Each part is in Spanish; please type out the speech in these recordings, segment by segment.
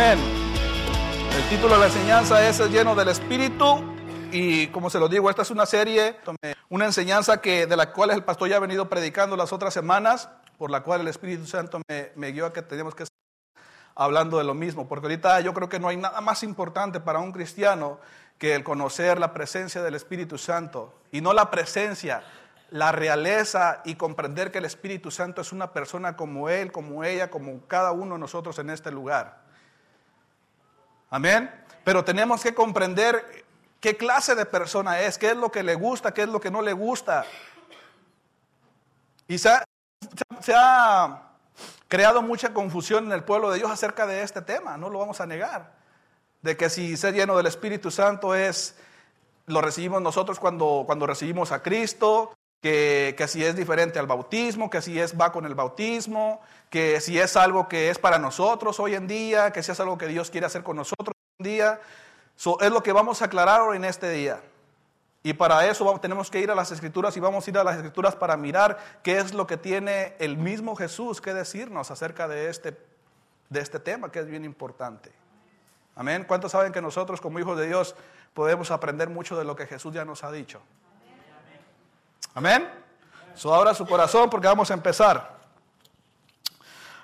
Amén. El título de la enseñanza es el lleno del Espíritu y como se lo digo, esta es una serie, una enseñanza que de la cual el pastor ya ha venido predicando las otras semanas, por la cual el Espíritu Santo me, me guió a que tenemos que estar hablando de lo mismo, porque ahorita yo creo que no hay nada más importante para un cristiano que el conocer la presencia del Espíritu Santo y no la presencia, la realeza y comprender que el Espíritu Santo es una persona como él, como ella, como cada uno de nosotros en este lugar. Amén. Pero tenemos que comprender qué clase de persona es, qué es lo que le gusta, qué es lo que no le gusta. Y se ha, creado mucha confusión en el pueblo de Dios acerca de este tema, no lo vamos a negar. De que si ser lleno del Espíritu Santo es, lo recibimos nosotros cuando, cuando recibimos a Cristo, que, que, si es diferente al bautismo, que si es va con el bautismo, que si es algo que es para nosotros hoy en día, que si es algo que Dios quiere hacer con nosotros hoy en día. So, es lo que vamos a aclarar hoy en este día. Y para eso vamos, tenemos que ir a las escrituras y vamos a ir a las escrituras para mirar qué es lo que tiene el mismo Jesús que decirnos acerca de este, de este tema que es bien importante. Amén. ¿Cuántos saben que nosotros como hijos de Dios podemos aprender mucho de lo que Jesús ya nos ha dicho? Amén. So, su corazón porque vamos a empezar.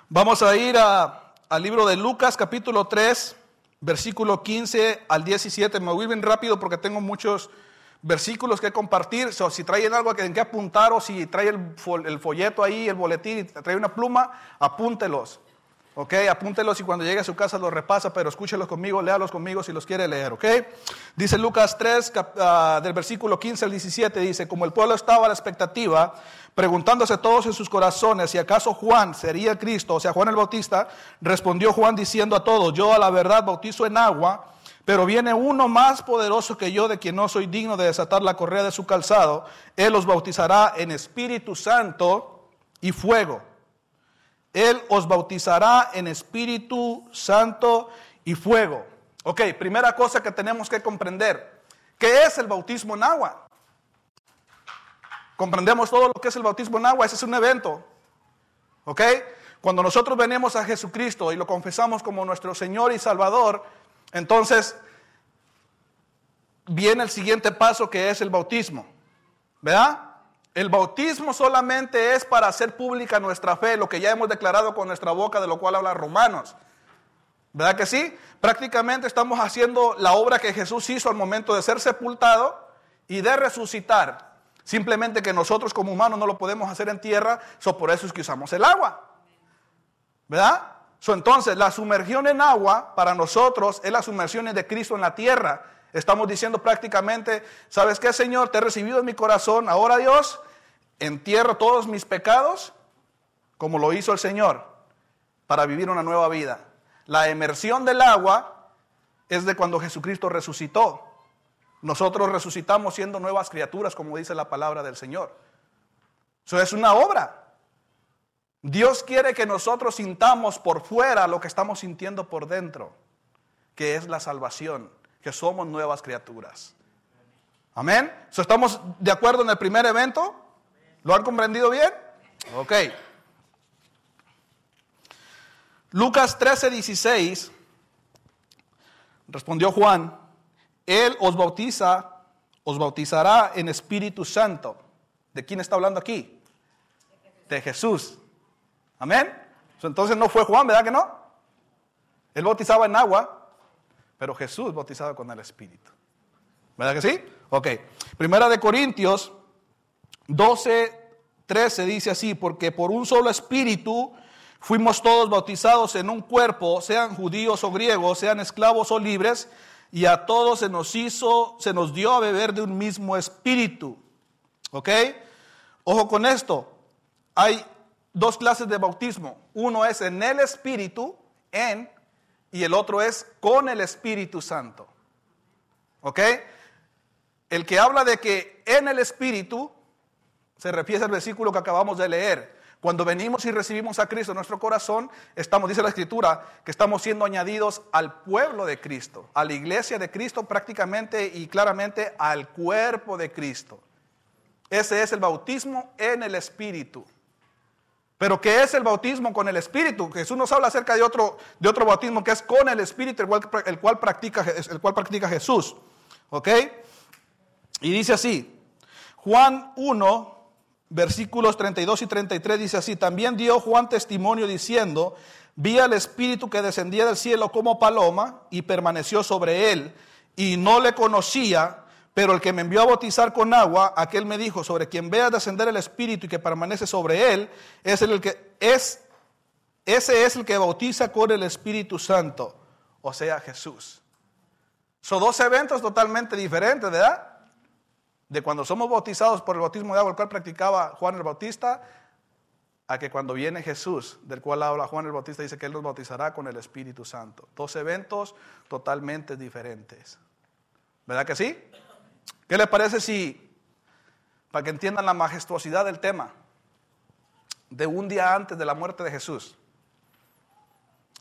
Vamos a ir a, al libro de Lucas capítulo 3, versículo 15 al 17. Me voy bien rápido porque tengo muchos versículos que compartir. So, si traen algo en que apuntar o si trae el, folleto ahí, el boletín, trae una pluma, apúntelos. Ok, apúntelos y cuando llegue a su casa los repasa, pero escúchelos conmigo, léalos conmigo si los quiere leer, ok. Dice Lucas 3, uh, del versículo 15 al 17, dice, como el pueblo estaba a la expectativa, preguntándose todos en sus corazones si acaso Juan sería Cristo, o sea, Juan el Bautista, respondió Juan diciendo a todos, yo a la verdad bautizo en agua, pero viene uno más poderoso que yo, de quien no soy digno de desatar la correa de su calzado, él los bautizará en Espíritu Santo y fuego. Él os bautizará en Espíritu Santo y fuego. Ok, primera cosa que tenemos que comprender. ¿Qué es el bautismo en agua? Comprendemos todo lo que es el bautismo en agua. Ese es un evento. Ok, cuando nosotros venimos a Jesucristo y lo confesamos como nuestro Señor y Salvador, entonces viene el siguiente paso que es el bautismo. ¿Verdad? El bautismo solamente es para hacer pública nuestra fe, lo que ya hemos declarado con nuestra boca, de lo cual habla Romanos. ¿Verdad que sí? Prácticamente estamos haciendo la obra que Jesús hizo al momento de ser sepultado y de resucitar. Simplemente que nosotros como humanos no lo podemos hacer en tierra, so por eso es que usamos el agua. ¿Verdad? So entonces, la sumergión en agua para nosotros es la sumersión de Cristo en la tierra. Estamos diciendo prácticamente, ¿sabes qué, Señor? Te he recibido en mi corazón. Ahora, Dios, entierro todos mis pecados como lo hizo el Señor para vivir una nueva vida. La emersión del agua es de cuando Jesucristo resucitó. Nosotros resucitamos siendo nuevas criaturas, como dice la palabra del Señor. Eso es una obra. Dios quiere que nosotros sintamos por fuera lo que estamos sintiendo por dentro, que es la salvación que somos nuevas criaturas. Amén. ¿Estamos de acuerdo en el primer evento? ¿Lo han comprendido bien? Ok. Lucas 13, 16. Respondió Juan, Él os bautiza, os bautizará en Espíritu Santo. ¿De quién está hablando aquí? De Jesús. Amén. Entonces no fue Juan, ¿verdad que no? Él bautizaba en agua, pero Jesús bautizado con el Espíritu. ¿Verdad que sí? Ok. Primera de Corintios 12, 13 dice así, porque por un solo Espíritu fuimos todos bautizados en un cuerpo, sean judíos o griegos, sean esclavos o libres, y a todos se nos hizo, se nos dio a beber de un mismo Espíritu. ¿Ok? Ojo con esto. Hay dos clases de bautismo. Uno es en el Espíritu, en y el otro es con el Espíritu Santo. ¿Ok? El que habla de que en el Espíritu se refiere al versículo que acabamos de leer. Cuando venimos y recibimos a Cristo en nuestro corazón, estamos, dice la Escritura, que estamos siendo añadidos al pueblo de Cristo, a la iglesia de Cristo prácticamente y claramente al cuerpo de Cristo. Ese es el bautismo en el Espíritu. Pero ¿qué es el bautismo con el Espíritu? Jesús nos habla acerca de otro, de otro bautismo que es con el Espíritu, el cual, practica, el cual practica Jesús. ¿Ok? Y dice así, Juan 1, versículos 32 y 33 dice así, también dio Juan testimonio diciendo, vi al Espíritu que descendía del cielo como paloma y permaneció sobre él, y no le conocía, pero el que me envió a bautizar con agua, aquel me dijo, sobre quien vea descender el Espíritu y que permanece sobre él, es el que es ese es el que bautiza con el Espíritu Santo, o sea, Jesús. Son dos eventos totalmente diferentes, ¿verdad? De cuando somos bautizados por el bautismo de agua, el cual practicaba Juan el Bautista, a que cuando viene Jesús, del cual habla Juan el Bautista, dice que Él nos bautizará con el Espíritu Santo. Dos eventos totalmente diferentes. ¿Verdad que sí? ¿Qué les parece si, para que entiendan la majestuosidad del tema, de un día antes de la muerte de Jesús?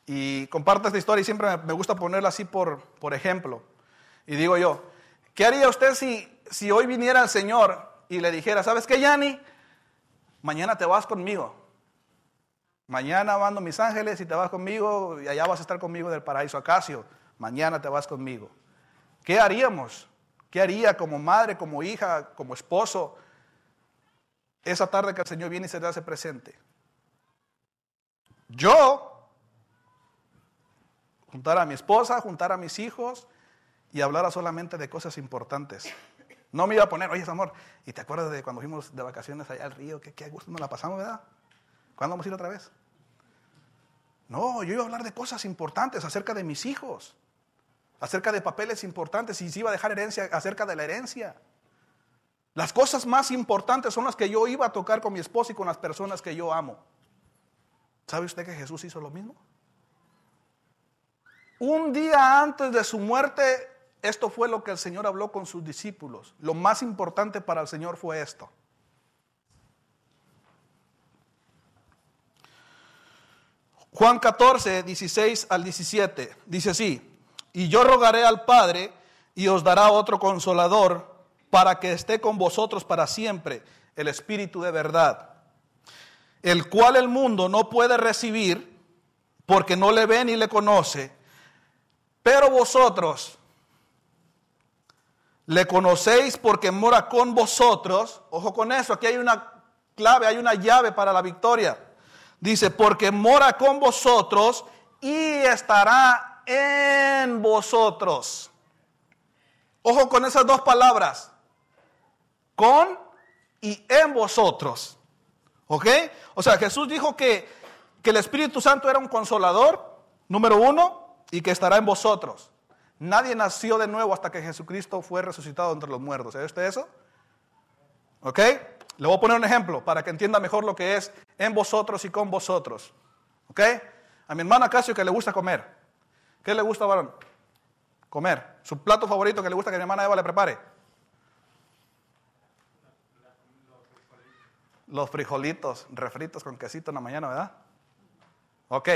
Y comparto esta historia y siempre me gusta ponerla así por, por ejemplo. Y digo yo, ¿qué haría usted si, si hoy viniera el Señor y le dijera, ¿sabes qué, Yanni? mañana te vas conmigo. Mañana mando mis ángeles y te vas conmigo y allá vas a estar conmigo en el paraíso Acacio. Mañana te vas conmigo. ¿Qué haríamos? ¿Qué haría como madre, como hija, como esposo? Esa tarde que el Señor viene y se le hace presente. Yo, juntar a mi esposa, juntar a mis hijos y hablar solamente de cosas importantes. No me iba a poner, oye, amor, ¿y te acuerdas de cuando fuimos de vacaciones allá al río? Qué, qué gusto nos la pasamos, ¿verdad? ¿Cuándo vamos a ir otra vez? No, yo iba a hablar de cosas importantes acerca de mis hijos, acerca de papeles importantes y si iba a dejar herencia acerca de la herencia. Las cosas más importantes son las que yo iba a tocar con mi esposa y con las personas que yo amo. ¿Sabe usted que Jesús hizo lo mismo? Un día antes de su muerte, esto fue lo que el Señor habló con sus discípulos. Lo más importante para el Señor fue esto. Juan 14, 16 al 17, dice así, y yo rogaré al Padre y os dará otro consolador para que esté con vosotros para siempre, el Espíritu de verdad, el cual el mundo no puede recibir porque no le ve ni le conoce, pero vosotros le conocéis porque mora con vosotros. Ojo con eso, aquí hay una clave, hay una llave para la victoria. Dice, porque mora con vosotros y estará en vosotros. Ojo con esas dos palabras. Con y en vosotros. ¿Ok? O sea, Jesús dijo que, que el Espíritu Santo era un consolador, número uno, y que estará en vosotros. Nadie nació de nuevo hasta que Jesucristo fue resucitado entre los muertos. ¿Sabe usted eso? ¿Ok? Le voy a poner un ejemplo para que entienda mejor lo que es en vosotros y con vosotros. ¿Ok? A mi hermana Casio que le gusta comer. ¿Qué le gusta, varón? Comer. Su plato favorito que le gusta que mi hermana Eva le prepare. Los frijolitos refritos con quesito en la mañana, ¿verdad? Ok,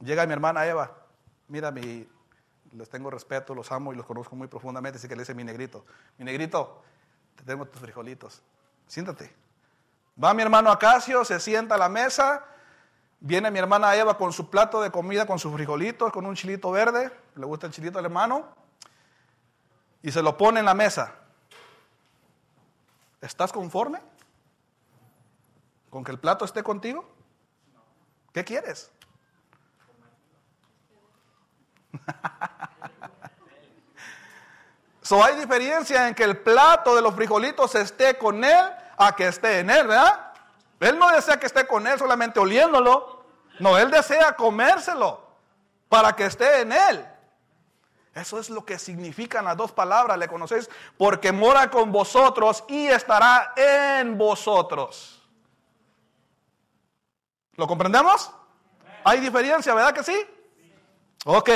llega mi hermana Eva. Mira, mi, les tengo respeto, los amo y los conozco muy profundamente, así que le dice mi negrito, mi negrito, te tengo tus frijolitos, siéntate. Va mi hermano Acacio, se sienta a la mesa, viene mi hermana Eva con su plato de comida, con sus frijolitos, con un chilito verde, le gusta el chilito al hermano, y se lo pone en la mesa. ¿Estás conforme con que el plato esté contigo? ¿Qué quieres? so hay diferencia en que el plato de los frijolitos esté con él a que esté en él, ¿verdad? Él no desea que esté con él solamente oliéndolo. No, él desea comérselo para que esté en él. Eso es lo que significan las dos palabras, ¿le conocéis? Porque mora con vosotros y estará en vosotros. ¿Lo comprendemos? Hay diferencia, ¿verdad que sí? Ok.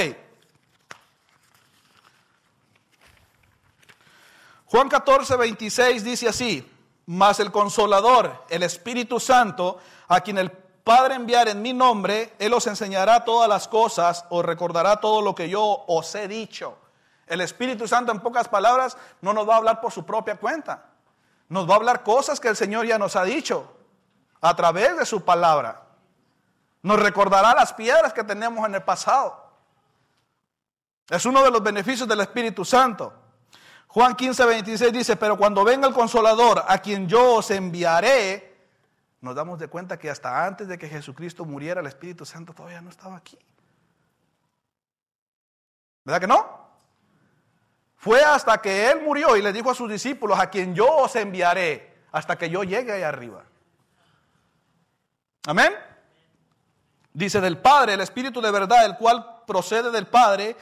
Juan 14, 26 dice así, mas el consolador, el Espíritu Santo, a quien el Padre enviar en mi nombre, Él os enseñará todas las cosas, os recordará todo lo que yo os he dicho. El Espíritu Santo, en pocas palabras, no nos va a hablar por su propia cuenta. Nos va a hablar cosas que el Señor ya nos ha dicho a través de su palabra. Nos recordará las piedras que tenemos en el pasado. Es uno de los beneficios del Espíritu Santo. Juan 15, 26 dice, pero cuando venga el consolador, a quien yo os enviaré, nos damos de cuenta que hasta antes de que Jesucristo muriera, el Espíritu Santo todavía no estaba aquí. ¿Verdad que no? Fue hasta que Él murió y le dijo a sus discípulos, a quien yo os enviaré, hasta que yo llegue ahí arriba. Amén. Dice del Padre, el Espíritu de verdad, el cual procede del Padre,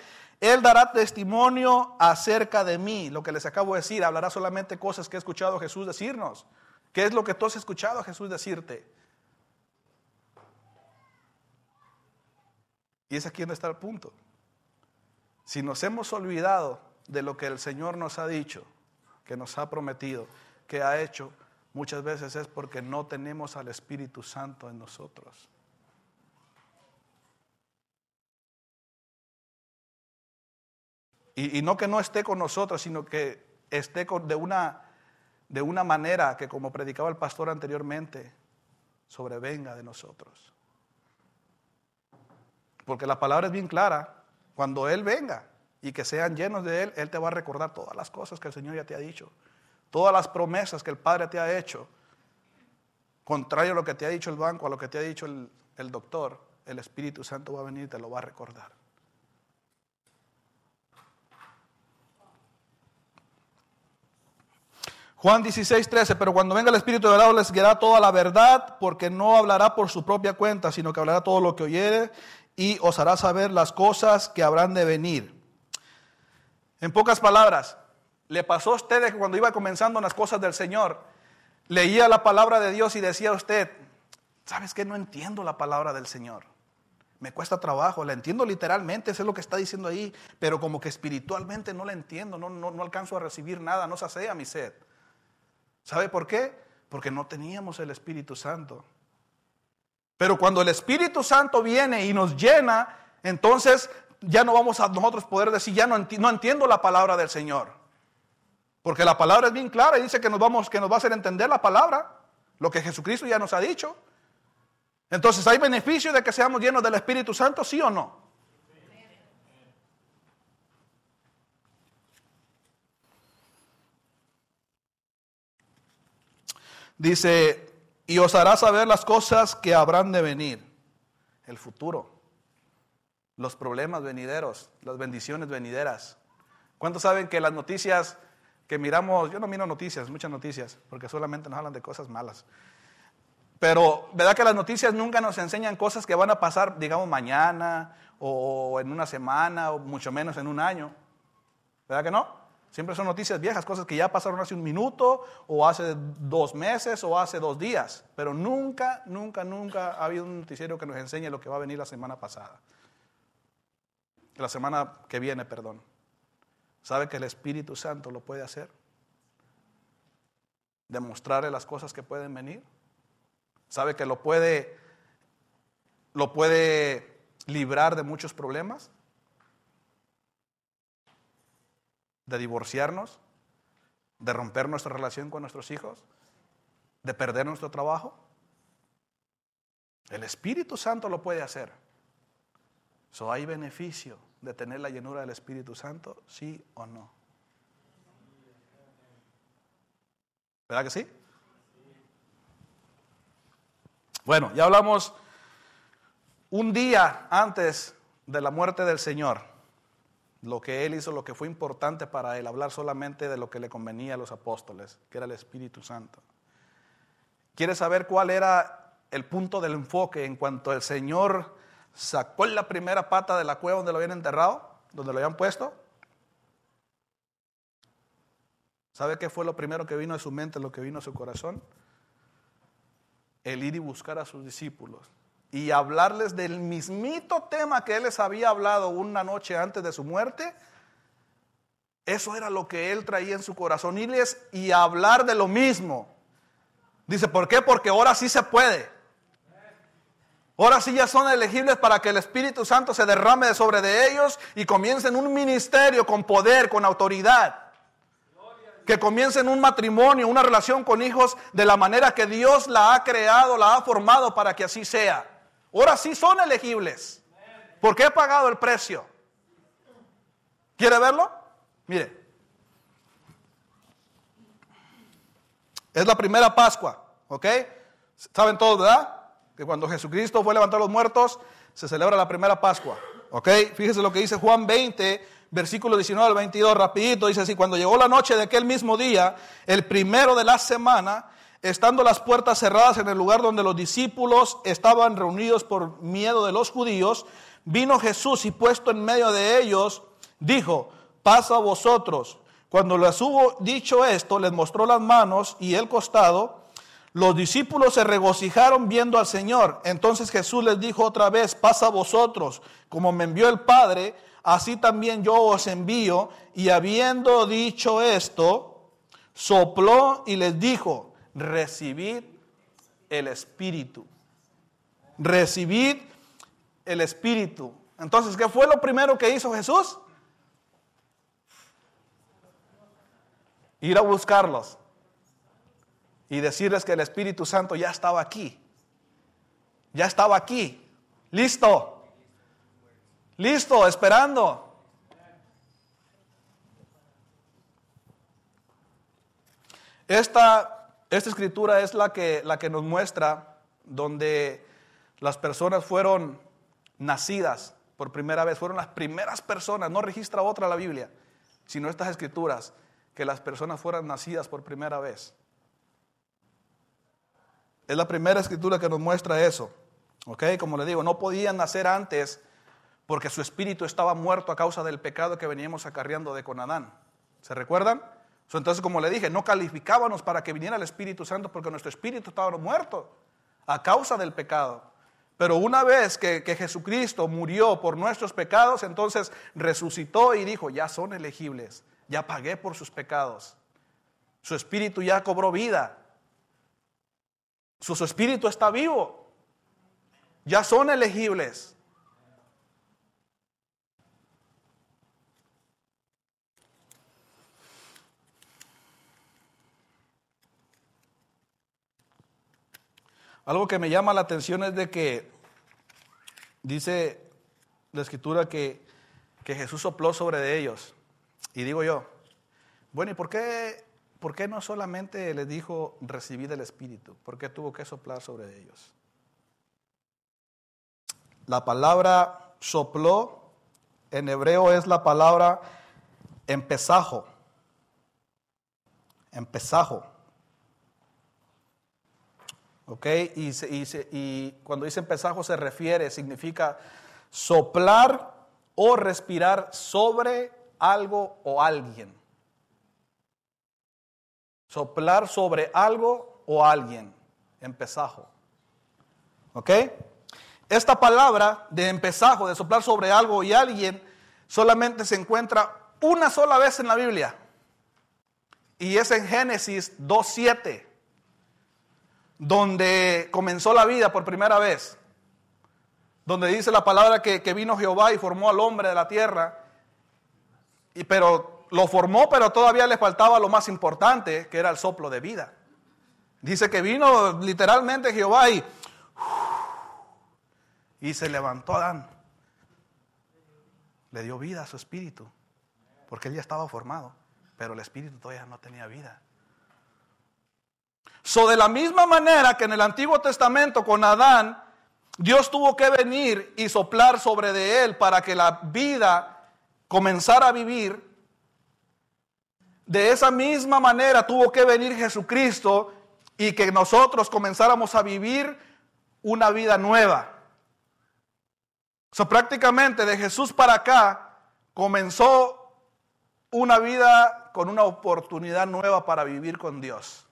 Él dará testimonio acerca de mí. Lo que les acabo de decir, hablará solamente cosas que he escuchado a Jesús decirnos. ¿Qué es lo que tú has escuchado a Jesús decirte? Y es aquí donde está el punto. Si nos hemos olvidado de lo que el Señor nos ha dicho, que nos ha prometido, que ha hecho, muchas veces es porque no tenemos al Espíritu Santo en nosotros. Y, no que no esté con nosotros, sino que esté de, una, de una manera que, como predicaba el pastor anteriormente, sobrevenga de nosotros. Porque la palabra es bien clara. Cuando Él venga y que sean llenos de Él, Él te va a recordar todas las cosas que el Señor ya te ha dicho. Todas las promesas que el Padre te ha hecho. Contrario a lo que te ha dicho el banco, a lo que te ha dicho el, el doctor, el Espíritu Santo va a venir y te lo va a recordar. Juan 16, 13, pero cuando venga el Espíritu de verdad les guiará toda la verdad, porque no hablará por su propia cuenta, sino que hablará todo lo que oyere y os hará saber las cosas que habrán de venir. En pocas palabras, le pasó a usted que cuando iba comenzando las cosas del Señor, leía la palabra de Dios y decía a usted, ¿sabes qué? No entiendo la palabra del Señor. Me cuesta trabajo, la entiendo literalmente, es lo que está diciendo ahí, pero como que espiritualmente no la entiendo, no, no, no alcanzo a recibir nada, no sacia mi sed. ¿Sabe por qué? Porque no teníamos el Espíritu Santo. Pero cuando el Espíritu Santo viene y nos llena, entonces ya no vamos a nosotros poder decir, ya no, entiendo la palabra del Señor. Porque la palabra es bien clara y dice que nos, vamos, que nos va a hacer entender la palabra, lo que Jesucristo ya nos ha dicho. Entonces, ¿hay beneficio de que seamos llenos del Espíritu Santo, sí o no? Dice, y os hará saber las cosas que habrán de venir, el futuro, los problemas venideros, las bendiciones venideras. ¿Cuántos saben que las noticias que miramos, yo no miro noticias, muchas noticias, porque solamente nos hablan de cosas malas. Pero, ¿verdad que las noticias nunca nos enseñan cosas que van a pasar, digamos, mañana o en una semana o mucho menos en un año? ¿Verdad que no? Siempre son noticias viejas, cosas que ya pasaron hace un minuto o hace dos meses o hace dos días. Pero nunca, nunca, nunca ha habido un noticiero que nos enseñe lo que va a venir la semana pasada. La semana que viene, perdón. ¿Sabe que el Espíritu Santo lo puede hacer? Demostrarle las cosas que pueden venir. ¿Sabe que lo puede, lo puede librar de muchos problemas? De divorciarnos, de romper nuestra relación con nuestros hijos, de perder nuestro trabajo. El Espíritu Santo lo puede hacer. So, ¿Hay beneficio de tener la llenura del Espíritu Santo? ¿Sí o no? ¿Verdad que sí? Bueno, ya hablamos un día antes de la muerte del Señor lo que él hizo, lo que fue importante para él, hablar solamente de lo que le convenía a los apóstoles, que era el Espíritu Santo. ¿Quieres saber cuál era el punto del enfoque en cuanto el Señor sacó la primera pata de la cueva donde lo habían enterrado, donde lo habían puesto? ¿Sabe qué fue lo primero que vino a su mente, lo que vino a su corazón? El ir y buscar a sus discípulos y hablarles del mismito tema que él les había hablado una noche antes de su muerte, eso era lo que él traía en su corazón, irles y hablar de lo mismo. Dice, ¿por qué? Porque ahora sí se puede. Ahora sí ya son elegibles para que el Espíritu Santo se derrame sobre de ellos y comiencen un ministerio con poder, con autoridad. Que comiencen un matrimonio, una relación con hijos de la manera que Dios la ha creado, la ha formado para que así sea Ahora sí son elegibles. Porque he pagado el precio. ¿Quiere verlo? Mire. Es la primera Pascua, ¿ok? ¿Saben todos, verdad? Que cuando Jesucristo fue a levantar los muertos, se celebra la primera Pascua, ¿ok? Fíjese lo que dice Juan 20, versículo 19 al 22, rapidito, dice así, cuando llegó la noche de aquel mismo día, el primero de la semana, estando las puertas cerradas en el lugar donde los discípulos estaban reunidos por miedo de los judíos, vino Jesús y puesto en medio de ellos, dijo, pasa a vosotros. Cuando les hubo dicho esto, les mostró las manos y el costado. Los discípulos se regocijaron viendo al Señor. Entonces Jesús les dijo otra vez, pasa a vosotros, como me envió el Padre, así también yo os envío. Y habiendo dicho esto, sopló y les dijo, recibid el Espíritu. Recibid el Espíritu. Entonces, ¿qué fue lo primero que hizo Jesús? ir a buscarlos y decirles que el Espíritu Santo ya estaba aquí. Ya estaba aquí. Listo. Listo, esperando. Esta, esta escritura es la que, la que nos muestra donde las personas fueron nacidas por primera vez, fueron las primeras personas, no registra otra la Biblia, sino estas escrituras que las personas fueran nacidas por primera vez. Es la primera escritura que nos muestra eso. ¿Ok? Como le digo, no podían nacer antes porque su espíritu estaba muerto a causa del pecado que veníamos acarreando de con Adán. ¿Se recuerdan? Entonces, como le dije, no calificábamos para que viniera el Espíritu Santo porque nuestro espíritu estaba muerto a causa del pecado. Pero una vez que, que, Jesucristo murió por nuestros pecados, entonces resucitó y dijo, ya son elegibles ya pagué por sus pecados. Su espíritu ya cobró vida. Su, su espíritu está vivo. Ya son elegibles. Algo que me llama la atención es de que dice la escritura que, que Jesús sopló sobre ellos. Y digo yo, bueno, ¿y por qué, por qué no solamente les dijo recibid el Espíritu? ¿Por qué tuvo que soplar sobre ellos? La palabra sopló en hebreo es la palabra empezajo. Empezajo. ¿Ok? Y, y, y, cuando dice empezajo se refiere, significa soplar o respirar sobre algo o alguien. Soplar sobre algo o alguien. Empezajo. ¿Ok? Esta palabra de empezajo, de soplar sobre algo y alguien, solamente se encuentra una sola vez en la Biblia. Y es en Génesis 2.7, donde comenzó la vida por primera vez. Donde dice la palabra que, que vino Jehová y formó al hombre de la tierra y, pero lo formó, pero todavía le faltaba lo más importante, que era el soplo de vida. Dice que vino literalmente Jehová y, y se levantó Adán. Le dio vida a su espíritu, porque él ya estaba formado, pero el espíritu todavía no tenía vida. So, de la misma manera que en el Antiguo Testamento con Adán, Dios tuvo que venir y soplar sobre de él para que la vida comenzar a vivir, de esa misma manera tuvo que venir Jesucristo y que nosotros comenzáramos a vivir una vida nueva. So, prácticamente de Jesús para acá comenzó una vida con una oportunidad nueva para vivir con Dios.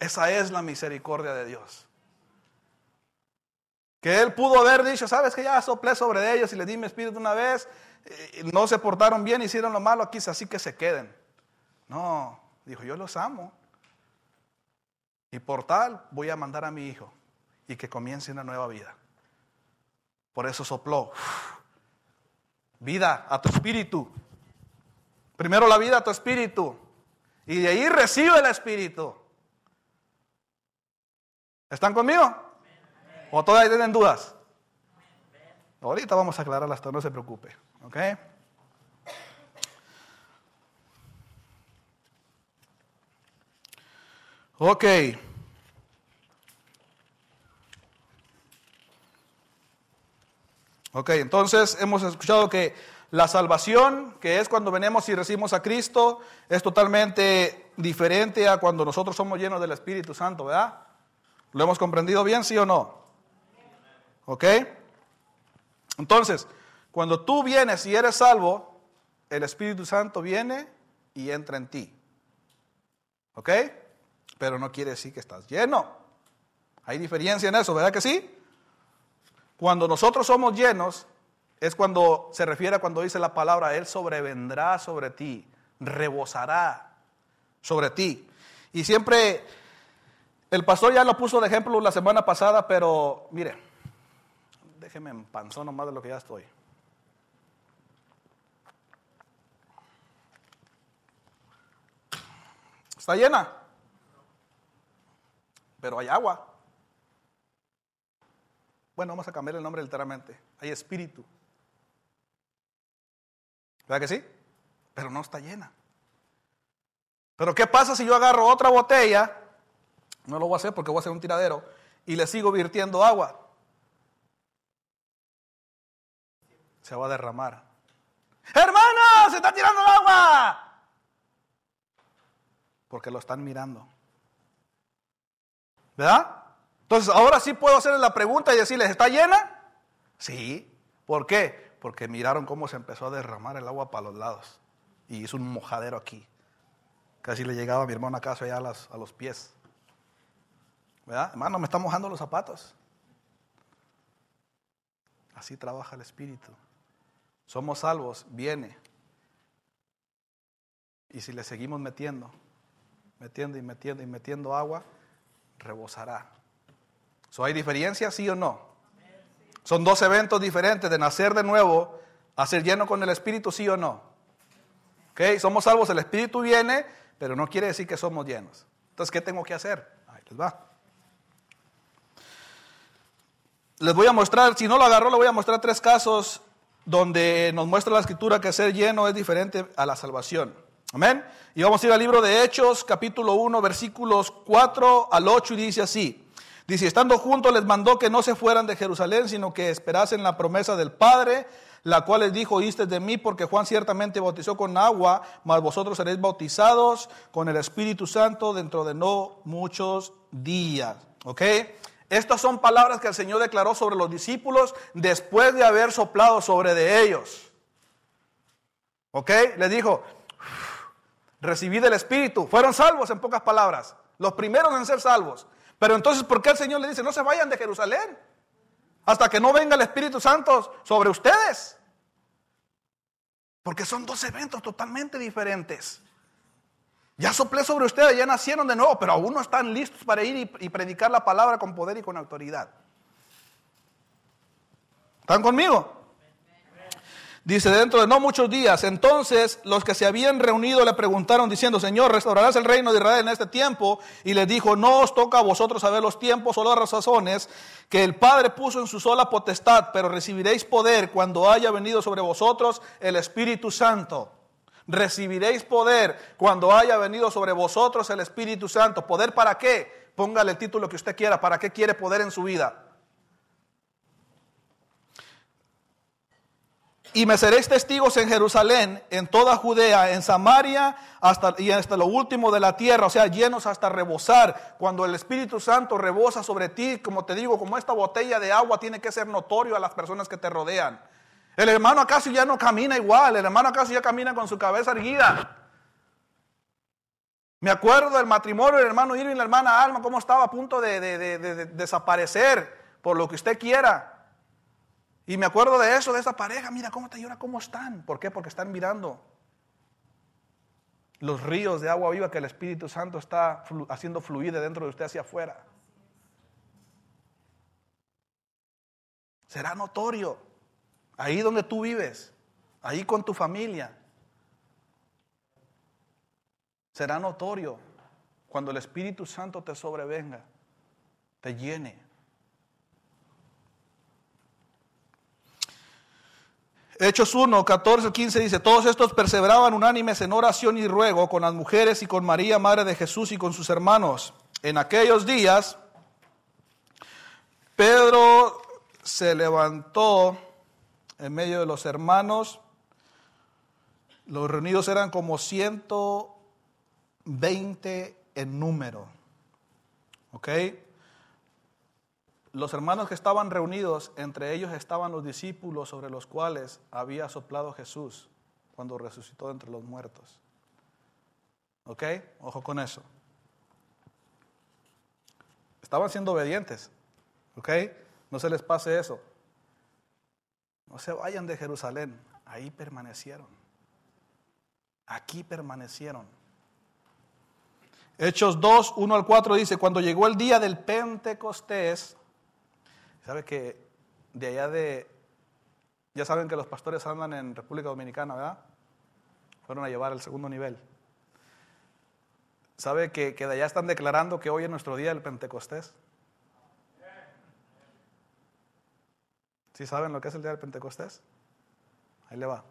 Esa es la misericordia de Dios. Que él pudo haber dicho, sabes que ya soplé sobre ellos y les di mi espíritu una vez, no se portaron bien, hicieron lo malo aquí, así que se queden. No, dijo, yo los amo. Y por tal voy a mandar a mi hijo y que comience una nueva vida. Por eso sopló. Vida a tu espíritu. Primero la vida a tu espíritu. Y de ahí recibe el espíritu. ¿Están conmigo? ¿O todavía tienen dudas? Ahorita vamos a aclarar esto, no se preocupe. ¿Ok? Ok. Ok, entonces hemos escuchado que la salvación, que es cuando venimos y recibimos a Cristo, es totalmente diferente a cuando nosotros somos llenos del Espíritu Santo, ¿verdad? ¿Lo hemos comprendido bien, sí o no? ¿Ok? Entonces, cuando tú vienes y eres salvo, el Espíritu Santo viene y entra en ti. ¿Ok? Pero no quiere decir que estás lleno. Hay diferencia en eso, ¿verdad que sí? Cuando nosotros somos llenos, es cuando se refiere a cuando dice la palabra, Él sobrevendrá sobre ti, rebosará sobre ti. Y siempre, el pastor ya lo puso de ejemplo la semana pasada, pero mire, déjeme en panzón nomás de lo que ya estoy. Está llena, pero hay agua. Bueno, vamos a cambiar el nombre literalmente. Hay espíritu. ¿Verdad que sí? Pero no está llena. Pero ¿qué pasa si yo agarro otra botella? No lo voy a hacer porque voy a hacer un tiradero y le sigo virtiendo agua. Se va a derramar. Hermano, se está tirando el agua. Porque lo están mirando. ¿Verdad? Entonces, ahora sí puedo hacerles la pregunta y decirles, ¿está llena? Sí. ¿Por qué? Porque miraron cómo se empezó a derramar el agua para los lados. Y hizo un mojadero aquí. Casi le llegaba a mi hermano acaso allá a los pies. ¿Verdad? Hermano, me está mojando los zapatos. Así trabaja el Espíritu. Somos salvos, viene. Y si le seguimos metiendo, metiendo y metiendo y metiendo agua, rebosará. ¿Hay diferencia, sí o no? Son dos eventos diferentes de nacer de nuevo a ser lleno con el Espíritu, sí o no. ¿Ok? Somos salvos, el Espíritu viene, pero no quiere decir que somos llenos. Entonces, ¿qué tengo que hacer? Ahí les va. Les voy a mostrar, si no lo agarró, le voy a mostrar tres casos donde nos muestra la escritura que ser lleno es diferente a la salvación. Amén. Y vamos a ir al libro de Hechos, capítulo 1, versículos 4 al 8, y dice así. Dice, estando juntos les mandó que no se fueran de Jerusalén, sino que esperasen la promesa del Padre, la cual les dijo, oíste de mí, porque Juan ciertamente bautizó con agua, mas vosotros seréis bautizados con el Espíritu Santo dentro de no muchos días. ¿Ok? Estas son palabras que el Señor declaró sobre los discípulos después de haber soplado sobre de ellos. ¿Ok? Les dijo, recibid el Espíritu. Fueron salvos en pocas palabras. Los primeros en ser salvos. Pero entonces, ¿por qué el Señor le dice, no se vayan de Jerusalén? Hasta que no venga el Espíritu Santo sobre ustedes. Porque son dos eventos totalmente diferentes. Ya soplé sobre ustedes, ya nacieron de nuevo, pero aún no están listos para ir y, y predicar la palabra con poder y con autoridad. ¿Están conmigo? Dice, dentro de no muchos días, entonces los que se habían reunido le preguntaron diciendo, Señor, ¿restaurarás el reino de Israel en este tiempo? Y les dijo, no os toca a vosotros saber los tiempos o las razones que el Padre puso en su sola potestad, pero recibiréis poder cuando haya venido sobre vosotros el Espíritu Santo. Recibiréis poder cuando haya venido sobre vosotros el Espíritu Santo. ¿Poder para qué? Póngale el título que usted quiera. ¿Para qué quiere poder en su vida? Y me seréis testigos en Jerusalén, en toda Judea, en Samaria hasta, y hasta lo último de la tierra, o sea, llenos hasta rebosar. Cuando el Espíritu Santo rebosa sobre ti, como te digo, como esta botella de agua tiene que ser notorio a las personas que te rodean. El hermano acaso ya no camina igual, el hermano acaso ya camina con su cabeza erguida. Me acuerdo del matrimonio del hermano Irving y la hermana Alma, cómo estaba a punto de, de desaparecer por lo que usted quiera. Y me acuerdo de eso, de esa pareja, mira cómo te llora, cómo están. ¿Por qué? Porque están mirando los ríos de agua viva que el Espíritu Santo está haciendo fluir de dentro de usted hacia afuera. Será notorio ahí donde tú vives, ahí con tu familia. Será notorio cuando el Espíritu Santo te sobrevenga, te llene. Hechos 1, 14, 15 dice, todos estos perseveraban unánimes en oración y ruego con las mujeres y con María, Madre de Jesús y con sus hermanos. En aquellos días, Pedro se levantó en medio de los hermanos. Los reunidos eran como 120 en número. ¿Ok? Los hermanos que estaban reunidos, entre ellos estaban los discípulos sobre los cuales había soplado Jesús cuando resucitó entre los muertos. ¿Ok? Ojo con eso. Estaban siendo obedientes. ¿Ok? No se les pase eso. No se vayan de Jerusalén. Ahí permanecieron. Aquí permanecieron. Hechos 2, 1 al 4 dice, cuando llegó el día del Pentecostés, ¿Sabe que de allá de... Ya saben que los pastores andan en República Dominicana, ¿verdad? Fueron a llevar el segundo nivel. ¿Sabe que, que de allá están declarando que hoy es nuestro día del Pentecostés? ¿Sí saben lo que es el día del Pentecostés? Ahí le va.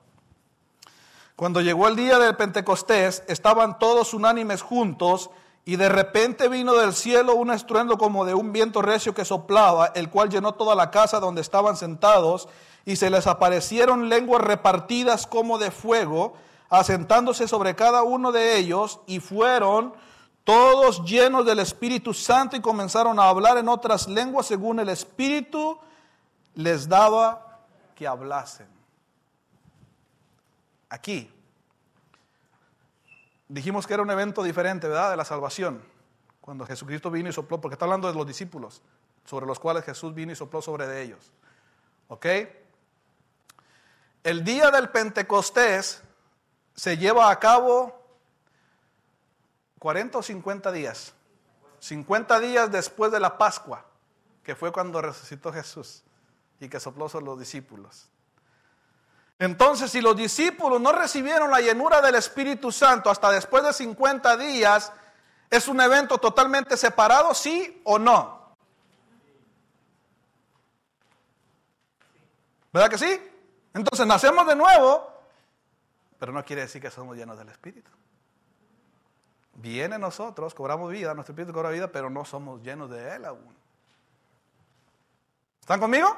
Cuando llegó el día del Pentecostés, estaban todos unánimes juntos y de repente vino del cielo un estruendo como de un viento recio que soplaba, el cual llenó toda la casa donde estaban sentados, y se les aparecieron lenguas repartidas como de fuego, asentándose sobre cada uno de ellos, y fueron todos llenos del Espíritu Santo y comenzaron a hablar en otras lenguas según el Espíritu les daba que hablasen. Aquí Dijimos que era un evento diferente, ¿verdad? De la salvación. Cuando Jesucristo vino y sopló, porque está hablando de los discípulos, sobre los cuales Jesús vino y sopló sobre de ellos. ¿Ok? El día del Pentecostés se lleva a cabo 40 o 50 días. 50 días después de la Pascua, que fue cuando resucitó Jesús y que sopló sobre los discípulos. Entonces, si los discípulos no recibieron la llenura del Espíritu Santo hasta después de 50 días, ¿es un evento totalmente separado, sí o no? ¿Verdad que sí? Entonces nacemos de nuevo, pero no quiere decir que somos llenos del Espíritu. Viene nosotros, cobramos vida, nuestro Espíritu cobra vida, pero no somos llenos de Él aún. ¿Están conmigo?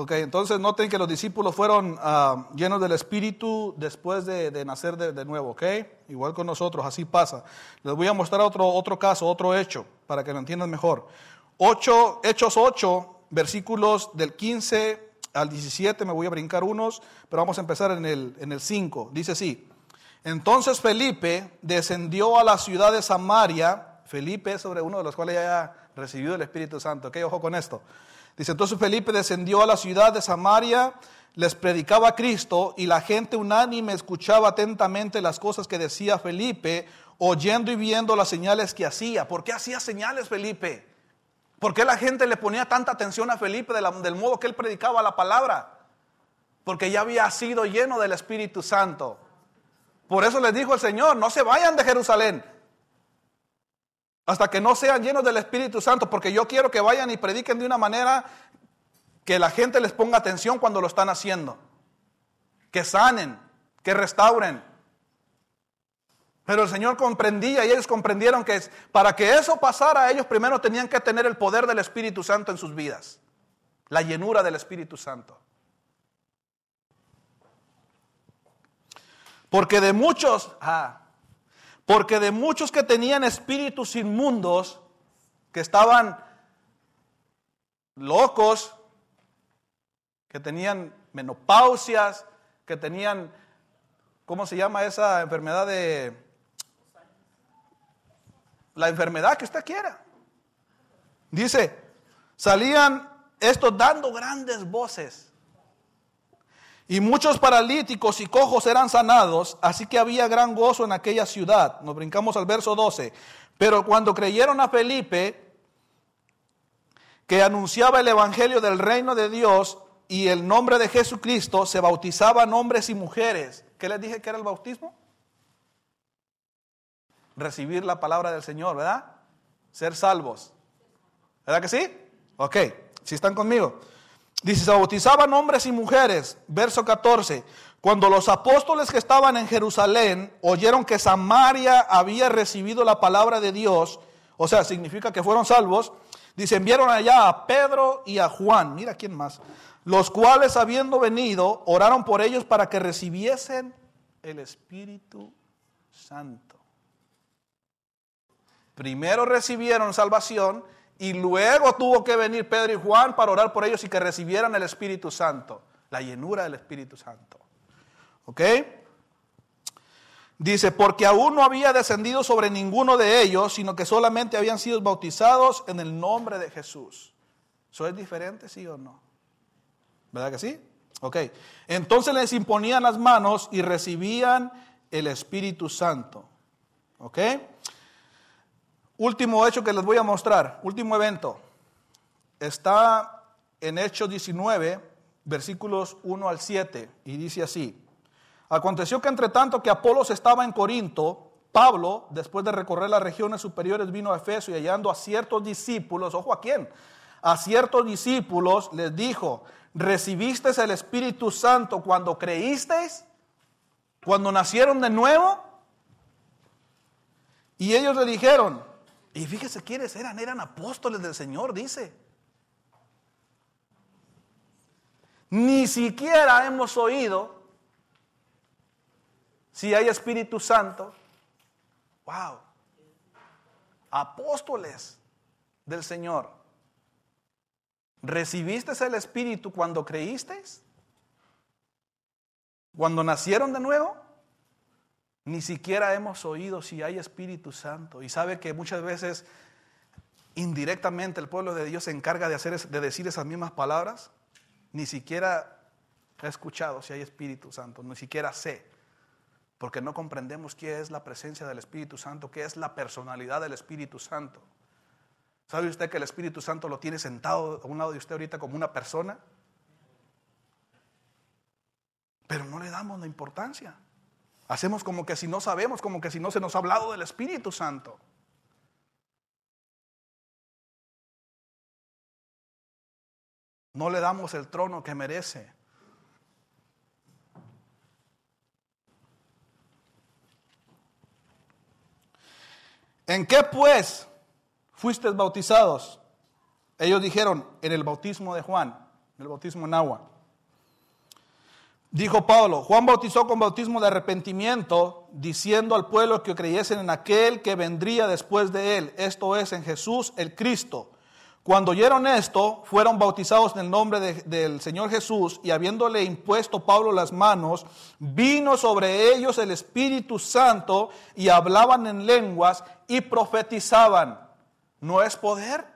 Ok, entonces noten que los discípulos fueron ah, llenos del Espíritu después de, nacer de, nuevo, ¿ok? Igual con nosotros, así pasa. Les voy a mostrar otro, otro caso, otro hecho, para que lo entiendan mejor. Hechos 8, versículos del 15 al 17, me voy a brincar unos, pero vamos a empezar en el, en el 5. Dice así, entonces Felipe descendió a la ciudad de Samaria, Felipe sobre uno de los cuales ya ha recibido el Espíritu Santo, ¿ok? Ojo con esto Dice, entonces Felipe descendió a la ciudad de Samaria, les predicaba a Cristo y la gente unánime escuchaba atentamente las cosas que decía Felipe, oyendo y viendo las señales que hacía. ¿Por qué hacía señales Felipe? ¿Por qué la gente le ponía tanta atención a Felipe del modo que él predicaba la palabra? Porque ya había sido lleno del Espíritu Santo. Por eso les dijo el Señor, no se vayan de Jerusalén, hasta que no sean llenos del Espíritu Santo, porque yo quiero que vayan y prediquen de una manera que la gente les ponga atención cuando lo están haciendo. Que sanen, que restauren. Pero el Señor comprendía y ellos comprendieron que para que eso pasara, ellos primero tenían que tener el poder del Espíritu Santo en sus vidas. La llenura del Espíritu Santo. Porque de muchos, ah, porque de muchos que tenían espíritus inmundos, que estaban locos, que tenían menopausias, que tenían, ¿cómo se llama esa enfermedad de... La enfermedad que usted quiera. Dice, salían estos dando grandes voces y muchos paralíticos y cojos eran sanados, así que había gran gozo en aquella ciudad. Nos brincamos al verso 12. Pero cuando creyeron a Felipe, que anunciaba el Evangelio del reino de Dios y el nombre de Jesucristo, se bautizaban hombres y mujeres. ¿Qué les dije que era el bautismo? recibir la palabra del Señor, ¿verdad? Ser salvos. ¿Verdad que sí? Ok, si están conmigo. Dice, se bautizaban hombres y mujeres. Verso 14. Cuando los apóstoles que estaban en Jerusalén oyeron que Samaria había recibido la palabra de Dios, o sea, significa que fueron salvos, dice, enviaron allá a Pedro y a Juan, mira quién más, los cuales habiendo venido, oraron por ellos para que recibiesen el Espíritu Santo. Primero recibieron salvación y luego tuvo que venir Pedro y Juan para orar por ellos y que recibieran el Espíritu Santo, la llenura del Espíritu Santo. ¿Ok? Dice, porque aún no había descendido sobre ninguno de ellos, sino que solamente habían sido bautizados en el nombre de Jesús. ¿Eso es diferente, sí o no? ¿Verdad que sí? Ok. Entonces les imponían las manos y recibían el Espíritu Santo. ¿Ok? Último hecho que les voy a mostrar, último evento. Está en Hechos 19, versículos 1 al 7, y dice así. Aconteció que entre tanto que Apolos estaba en Corinto, Pablo, después de recorrer las regiones superiores, vino a Efeso y hallando a ciertos discípulos, ojo a quién, a ciertos discípulos les dijo, ¿recibisteis el Espíritu Santo cuando creísteis? ¿Cuando nacieron de nuevo? Y ellos le dijeron, y fíjese quiénes eran, eran apóstoles del Señor, dice. Ni siquiera hemos oído si hay Espíritu Santo. Wow. Apóstoles del Señor. ¿Recibiste el Espíritu cuando creísteis? ¿Cuando nacieron de nuevo? Ni siquiera hemos oído si hay Espíritu Santo. Y sabe que muchas veces indirectamente el pueblo de Dios se encarga de, hacer, de decir esas mismas palabras. Ni siquiera he escuchado si hay Espíritu Santo, ni siquiera sé. Porque no comprendemos qué es la presencia del Espíritu Santo, qué es la personalidad del Espíritu Santo. ¿Sabe usted que el Espíritu Santo lo tiene sentado a un lado de usted ahorita como una persona? Pero no le damos la importancia. Hacemos como que si no sabemos, como que si no se nos ha hablado del Espíritu Santo. No le damos el trono que merece. ¿En qué pues fuisteis bautizados? Ellos dijeron, en el bautismo de Juan, en el bautismo en agua. Dijo Pablo, Juan bautizó con bautismo de arrepentimiento, diciendo al pueblo que creyesen en aquel que vendría después de él, esto es, en Jesús el Cristo. Cuando oyeron esto, fueron bautizados en el nombre del Señor Jesús y habiéndole impuesto Pablo las manos, vino sobre ellos el Espíritu Santo y hablaban en lenguas y profetizaban. ¿No es poder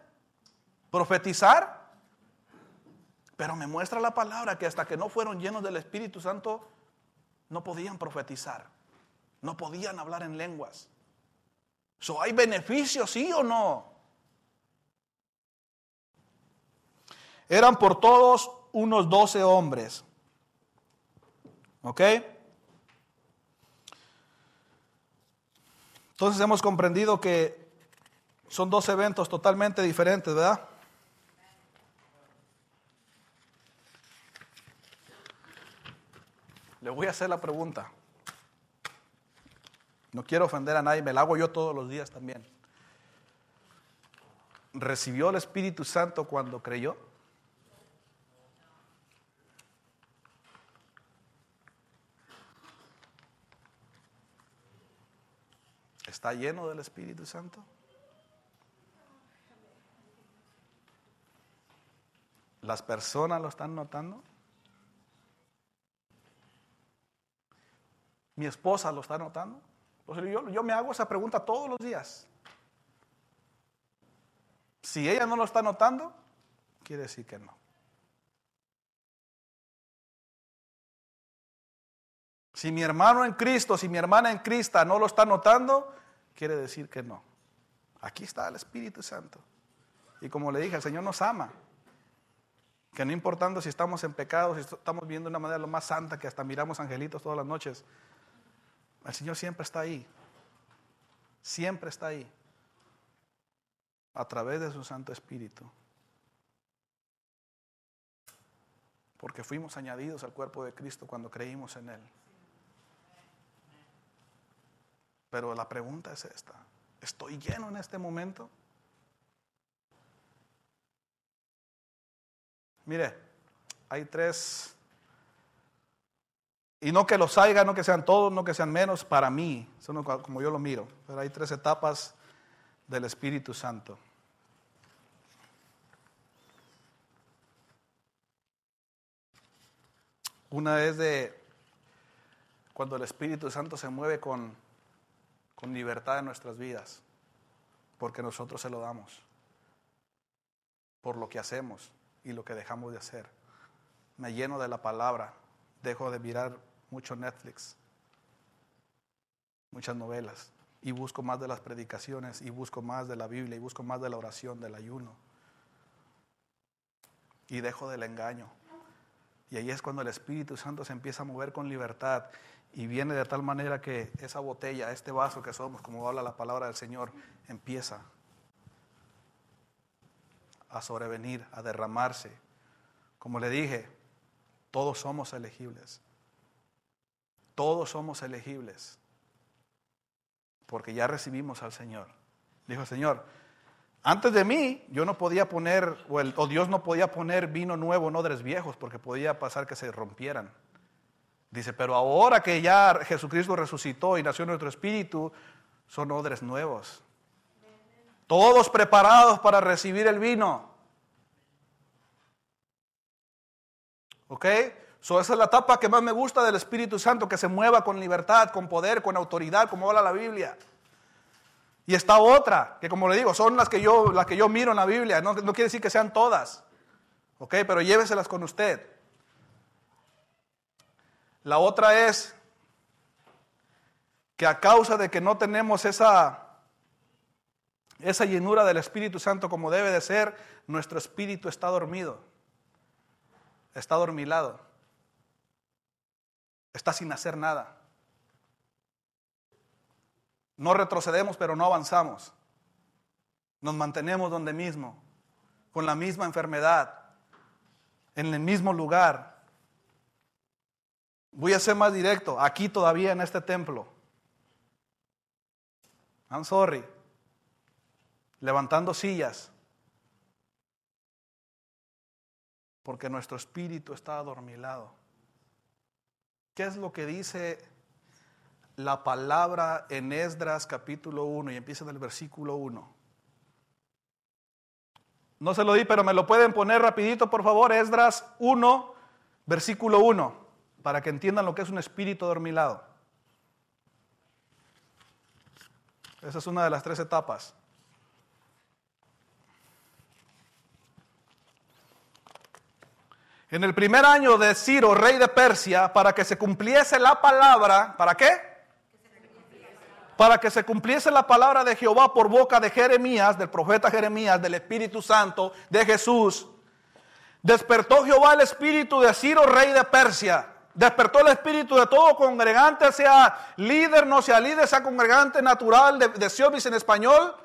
profetizar? Pero me muestra la palabra que hasta que no fueron llenos del Espíritu Santo, no podían profetizar, no podían hablar en lenguas. So, ¿Hay beneficios, sí o no? Eran por todos unos doce hombres. ¿Ok? Entonces hemos comprendido que son dos eventos totalmente diferentes, ¿verdad? Le voy a hacer la pregunta. No quiero ofender a nadie, me la hago yo todos los días también. ¿Recibió el Espíritu Santo cuando creyó? ¿Está lleno del Espíritu Santo? ¿Las personas lo están notando? Mi esposa lo está notando. yo, yo me hago esa pregunta todos los días. Si ella no lo está notando, quiere decir que no. Si mi hermano en Cristo, si mi hermana en Cristo no lo está notando, quiere decir que no. Aquí está el Espíritu Santo. Y como le dije, el Señor nos ama. Que no importando si estamos en pecado, si estamos viendo de una manera lo más santa, que hasta miramos angelitos todas las noches, el Señor siempre está ahí. Siempre está ahí. A través de su Santo Espíritu. Porque fuimos añadidos al cuerpo de Cristo cuando creímos en Él. Pero la pregunta es esta. ¿Estoy lleno en este momento? Mire, hay tres, y no que los haya, no que sean todos, no que sean menos, para mí, como yo lo miro, pero hay tres etapas del Espíritu Santo. Una es de cuando el Espíritu Santo se mueve con, con libertad en nuestras vidas, porque nosotros se lo damos, por lo que hacemos y lo que dejamos de hacer. Me lleno de la palabra, dejo de mirar mucho Netflix, muchas novelas, y busco más de las predicaciones, y busco más de la Biblia, y busco más de la oración, del ayuno. Y dejo del engaño. Y ahí es cuando el Espíritu Santo se empieza a mover con libertad y viene de tal manera que esa botella, este vaso que somos, como habla la palabra del Señor, empieza a sobrevenir, a derramarse. Como le dije, todos somos elegibles. Todos somos elegibles. Porque ya recibimos al Señor. Dijo, Señor, antes de mí yo no podía poner, o, Dios no podía poner vino nuevo en odres viejos, porque podía pasar que se rompieran. Dice, pero ahora que ya Jesucristo resucitó y nació nuestro espíritu, son odres nuevos. Todos preparados para recibir el vino. ¿Ok? So, esa es la etapa que más me gusta del Espíritu Santo, que se mueva con libertad, con poder, con autoridad, como habla la Biblia. Y está otra, que como le digo, son las que yo, las que yo miro en la Biblia. No, no quiere decir que sean todas. ¿Ok? Pero lléveselas con usted. La otra es que a causa de que no tenemos esa esa llenura del Espíritu Santo como debe de ser, nuestro espíritu está dormido, está dormilado, está sin hacer nada. No retrocedemos, pero no avanzamos. Nos mantenemos donde mismo, con la misma enfermedad, en el mismo lugar. Voy a ser más directo, aquí todavía en este templo. I'm sorry levantando sillas, porque nuestro espíritu está adormilado. ¿Qué es lo que dice la palabra en Esdras capítulo 1 y empieza en el versículo 1? No se lo di, pero me lo pueden poner rapidito, por favor, Esdras 1, versículo 1, para que entiendan lo que es un espíritu adormilado. Esa es una de las tres etapas. En el primer año de Ciro, rey de Persia, para que se cumpliese la palabra, ¿para qué? Para que se cumpliese la palabra de Jehová por boca de Jeremías, del profeta Jeremías, del Espíritu Santo, de Jesús. Despertó Jehová el espíritu de Ciro, rey de Persia. Despertó el espíritu de todo congregante, sea líder, no sea líder, sea congregante natural de, de en español.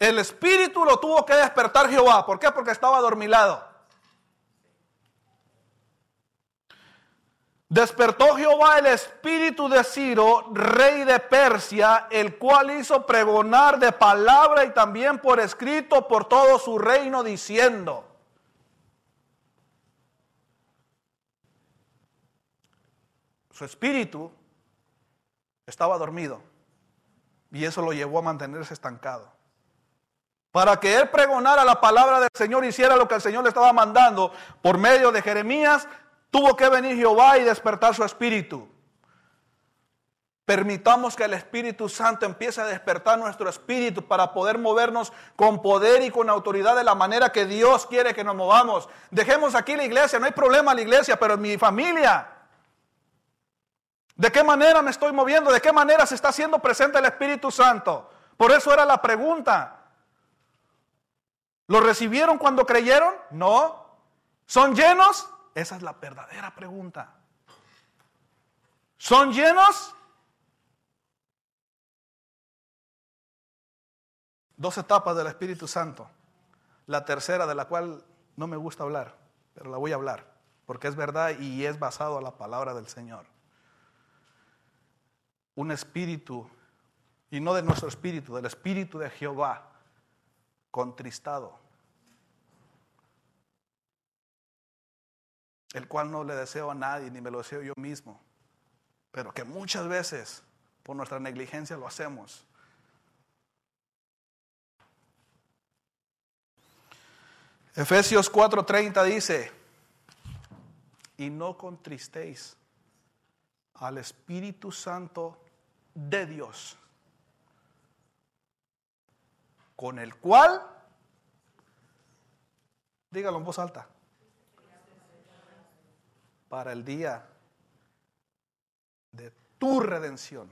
El espíritu lo tuvo que despertar Jehová. ¿Por qué? Porque estaba adormilado. Despertó Jehová el espíritu de Ciro, rey de Persia, el cual hizo pregonar de palabra y también por escrito por todo su reino, diciendo, su espíritu estaba dormido y eso lo llevó a mantenerse estancado. Para que él pregonara la palabra del Señor, hiciera lo que el Señor le estaba mandando por medio de Jeremías, Tuvo que venir Jehová y despertar su espíritu. Permitamos que el Espíritu Santo empiece a despertar nuestro espíritu para poder movernos con poder y con autoridad de la manera que Dios quiere que nos movamos. Dejemos aquí la iglesia, no hay problema la iglesia, pero en mi familia. ¿De qué manera me estoy moviendo? ¿De qué manera se está haciendo presente el Espíritu Santo? Por eso era la pregunta. ¿Lo recibieron cuando creyeron? No. ¿Son llenos? Esa es la verdadera pregunta. ¿Son llenos? Dos etapas del Espíritu Santo. La tercera de la cual no me gusta hablar, pero la voy a hablar, porque es verdad y es basado a la palabra del Señor. Un espíritu, y no de nuestro espíritu, del espíritu de Jehová, contristado, el cual no le deseo a nadie, ni me lo deseo yo mismo, pero que muchas veces por nuestra negligencia lo hacemos. Efesios 4:30 dice, y no contristéis al Espíritu Santo de Dios, con el cual, dígalo en voz alta, para el día de tu redención.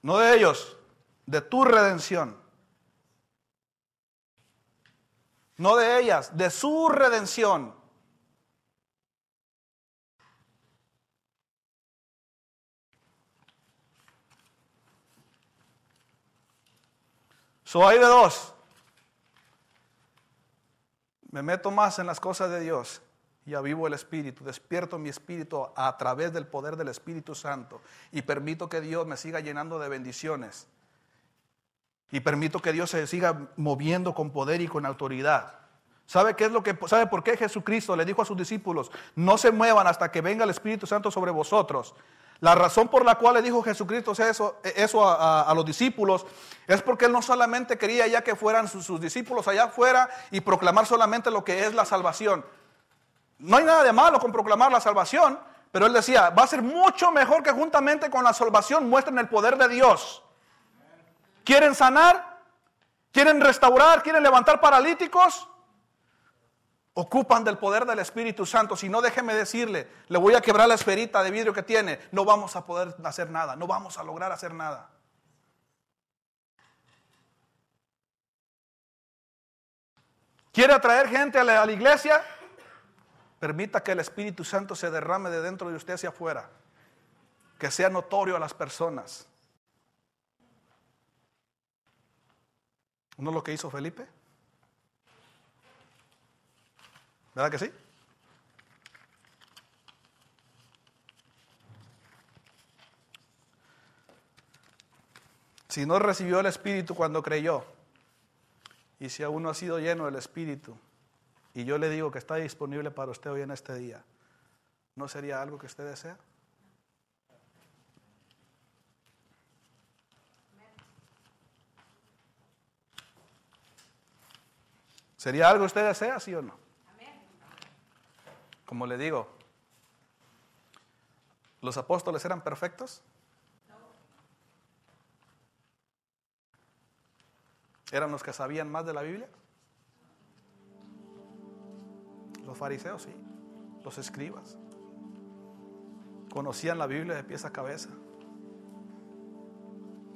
No de ellos, de tu redención. No de ellas, de su redención. So hay de dos. Me meto más en las cosas de Dios y avivo el Espíritu, despierto mi Espíritu a través del poder del Espíritu Santo y permito que Dios me siga llenando de bendiciones. Y permito que Dios se siga moviendo con poder y con autoridad. ¿Sabe qué es lo que sabe por qué Jesucristo le dijo a sus discípulos, "No se muevan hasta que venga el Espíritu Santo sobre vosotros"? La razón por la cual le dijo Jesucristo eso, eso a, los discípulos es porque él no solamente quería ya que fueran sus discípulos allá afuera y proclamar solamente lo que es la salvación, no hay nada de malo con proclamar la salvación, pero él decía, va a ser mucho mejor que juntamente con la salvación muestren el poder de Dios. ¿Quieren sanar? ¿Quieren restaurar? ¿Quieren levantar paralíticos? Ocupan del poder del Espíritu Santo. Si no, déjeme decirle, le voy a quebrar la esferita de vidrio que tiene. No vamos a poder hacer nada, no vamos a lograr hacer nada. ¿Quiere atraer gente a la, a la iglesia? Permita que el Espíritu Santo se derrame de dentro de usted hacia afuera. Que sea notorio a las personas. ¿No es lo que hizo Felipe? ¿Verdad que sí? Si no recibió el Espíritu cuando creyó, y si aún no ha sido lleno del Espíritu, y yo le digo que está disponible para usted hoy en este día, ¿no sería algo que usted desea? ¿Sería algo que usted desea, sí o no? Como le digo, ¿los apóstoles eran perfectos? ¿Eran los que sabían más de la Biblia? Los fariseos, sí. Los escribas. Conocían la Biblia de pies a cabeza.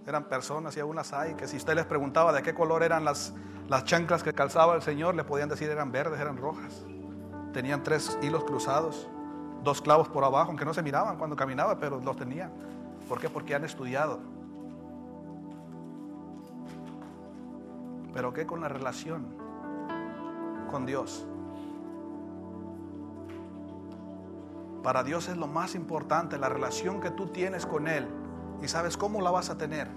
Eran personas y algunas hay que si usted les preguntaba de qué color eran las, las chanclas que calzaba el Señor, le podían decir eran verdes, eran rojas. Tenían tres hilos cruzados, dos clavos por abajo, aunque no se miraban cuando caminaba, pero los tenían. ¿Por qué? Porque han estudiado. Pero ¿qué con la relación con Dios? Para Dios es lo más importante, la relación que tú tienes con Él. ¿Y sabes cómo la vas a tener?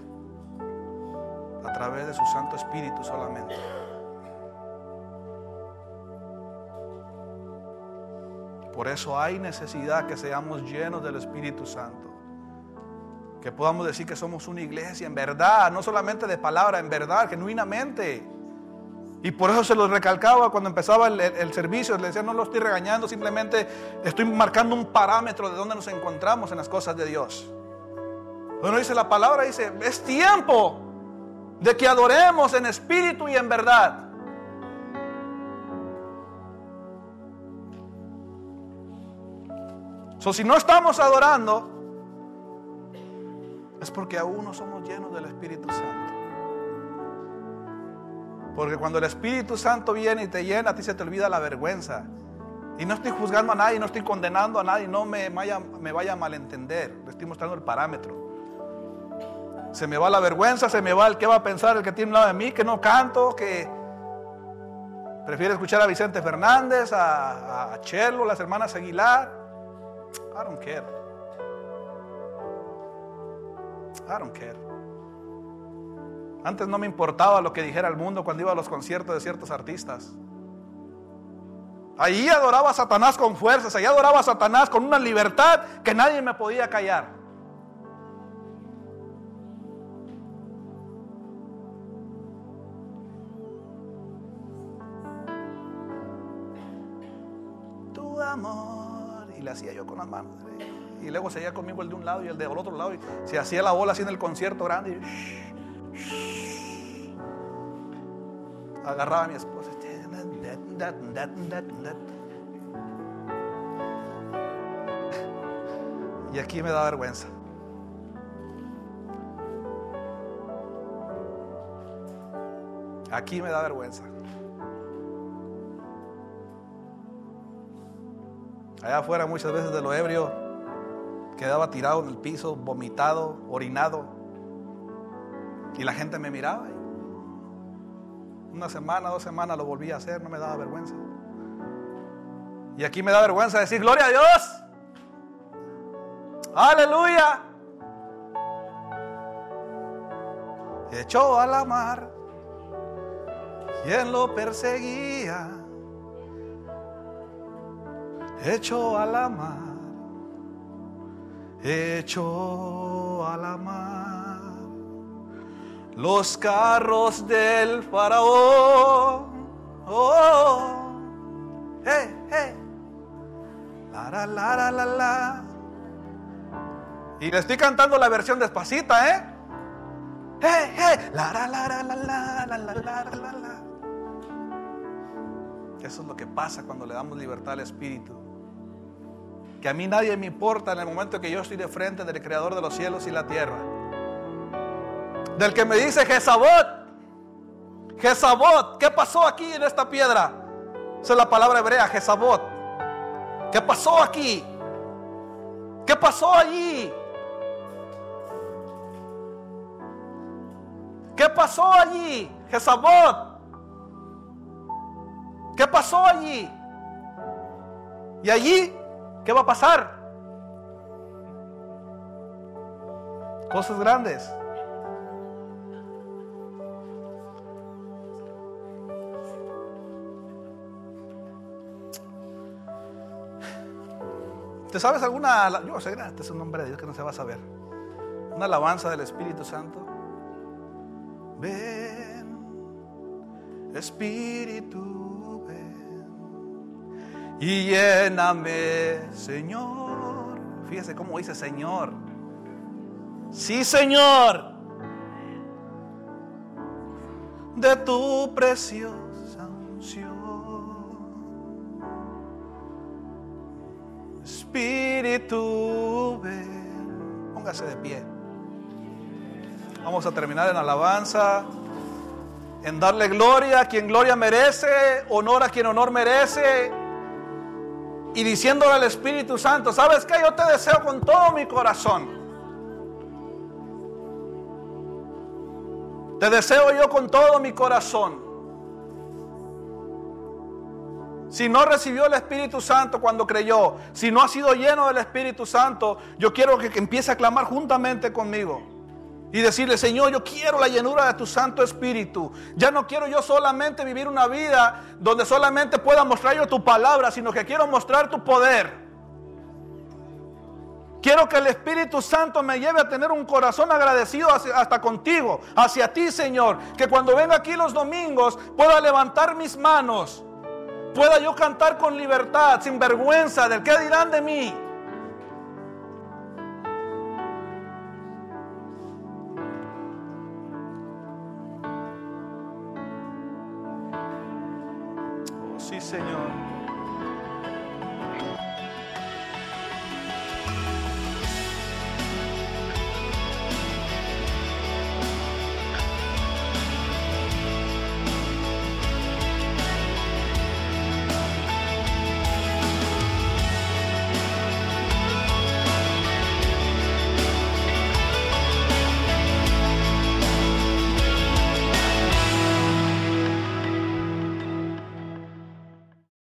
A través de su Santo Espíritu solamente. Por eso hay necesidad que seamos llenos del Espíritu Santo. Que podamos decir que somos una iglesia en verdad, no solamente de palabra, en verdad, genuinamente. Y por eso se los recalcaba cuando empezaba el, servicio. Le decía, no lo estoy regañando, simplemente estoy marcando un parámetro de dónde nos encontramos en las cosas de Dios. Bueno, dice la palabra, dice, es tiempo de que adoremos en espíritu y en verdad. So, si no estamos adorando, es porque aún no somos llenos del Espíritu Santo. Porque cuando el Espíritu Santo viene y te llena, a ti se te olvida la vergüenza. Y no estoy juzgando a nadie, no estoy condenando a nadie, no me vaya, me vaya a malentender. Le estoy mostrando el parámetro. Se me va la vergüenza, se me va el que va a pensar el que tiene un lado de mí, que no canto, que prefiere escuchar a Vicente Fernández, a, a Chelo, las hermanas Aguilar. I don't care. I don't care. Antes no me importaba lo que dijera el mundo cuando iba a los conciertos de ciertos artistas. Ahí adoraba a Satanás con fuerzas, ahí adoraba a Satanás con una libertad que nadie me podía callar. Tu amor. Y le hacía yo con las manos. Y luego seguía conmigo el de un lado y el del otro lado. Y se hacía la bola así en el concierto grande. Agarraba a mi esposa. Y aquí me da vergüenza. Aquí me da vergüenza. Allá afuera muchas veces de lo ebrio quedaba tirado en el piso, vomitado, orinado. Y la gente me miraba. Una semana, dos semanas lo volví a hacer, no me daba vergüenza. Y aquí me da vergüenza decir, gloria a Dios. Aleluya. Echó a la mar quien lo perseguía. Echó a la mar, echó a la mar los carros del faraón. Oh, hey, hey. La, la, la, la, la. Y le estoy cantando la versión despacita, ¿eh? Hey, hey. La, la, la, la, la, la, la, la, la. Eso es lo que pasa cuando le damos libertad al Espíritu. Que a mí nadie me importa en el momento que yo estoy de frente del Creador de los cielos y la tierra. Del que me dice Jezabot. Jezabot, ¿qué pasó aquí en esta piedra? Esa es la palabra hebrea, Jezabot. ¿Qué pasó aquí? ¿Qué pasó allí? ¿Qué pasó allí? Jezabot. ¿Qué pasó allí? ¿Y allí qué va a pasar? Cosas grandes. ¿Te sabes alguna? Yo sé, este es un nombre de Dios que no se va a saber. Una alabanza del Espíritu Santo. Ven, Espíritu, ven y lléname, Señor. Fíjese cómo dice Señor. Sí, Señor. De tu preciosa unción. Espíritu. Póngase de pie. Vamos a terminar en alabanza, en darle gloria a quien gloria merece, honor a quien honor merece, y diciéndole al Espíritu Santo, ¿sabes qué? Yo te deseo con todo mi corazón. Te deseo yo con todo mi corazón. Si no recibió el Espíritu Santo cuando creyó, si no ha sido lleno del Espíritu Santo, yo quiero que, empiece a clamar juntamente conmigo. Y decirle, Señor, yo quiero la llenura de tu Santo Espíritu. Ya no quiero yo solamente vivir una vida donde solamente pueda mostrar yo tu palabra, sino que quiero mostrar tu poder. Quiero que el Espíritu Santo me lleve a tener un corazón agradecido hasta contigo, hacia ti, Señor. Que cuando venga aquí los domingos pueda levantar mis manos pueda yo cantar con libertad, sin vergüenza del que dirán de mí. Oh, sí, Señor.